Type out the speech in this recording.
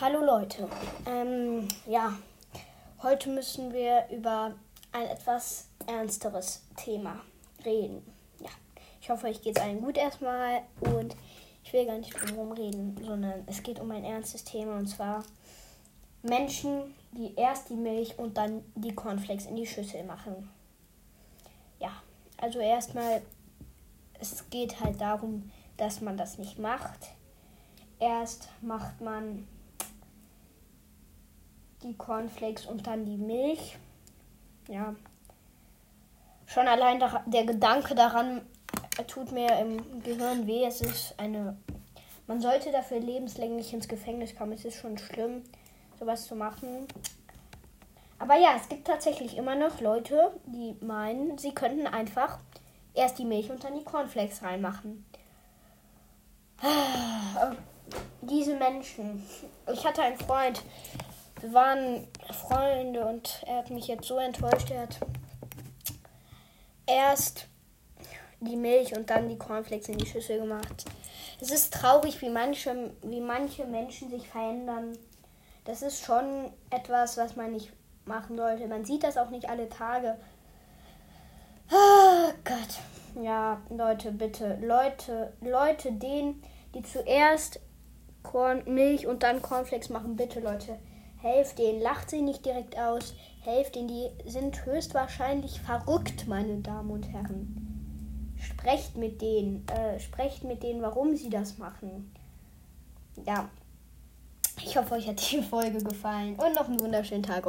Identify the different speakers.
Speaker 1: Hallo Leute. Ähm, ja, heute müssen wir über ein etwas ernsteres Thema reden. Ja, ich hoffe, euch geht es allen gut erstmal und ich will gar nicht drum reden, sondern es geht um ein ernstes Thema und zwar Menschen, die erst die Milch und dann die Cornflakes in die Schüssel machen. Ja, also erstmal, es geht halt darum, dass man das nicht macht. Erst macht man die Cornflakes und dann die Milch. Ja. Schon allein der Gedanke daran tut mir im Gehirn weh. Es ist eine. Man sollte dafür lebenslänglich ins Gefängnis kommen. Es ist schon schlimm, sowas zu machen. Aber ja, es gibt tatsächlich immer noch Leute, die meinen, sie könnten einfach erst die Milch und dann die Cornflakes reinmachen. Diese Menschen. Ich hatte einen Freund, wir waren Freunde und er hat mich jetzt so enttäuscht. Er hat erst die Milch und dann die Cornflakes in die Schüssel gemacht. Es ist traurig, wie manche, wie manche Menschen sich verändern. Das ist schon etwas, was man nicht machen sollte. Man sieht das auch nicht alle Tage. Oh Gott. Ja, Leute, bitte. Leute, Leute, denen, die zuerst Korn, Milch und dann Cornflakes machen, bitte, Leute Helft denen, lacht sie nicht direkt aus. Helft denen, die sind höchstwahrscheinlich verrückt, meine Damen und Herren. Sprecht mit denen, äh, sprecht mit denen, warum sie das machen. Ja, ich hoffe, euch hat die Folge gefallen und noch einen wunderschönen Tag.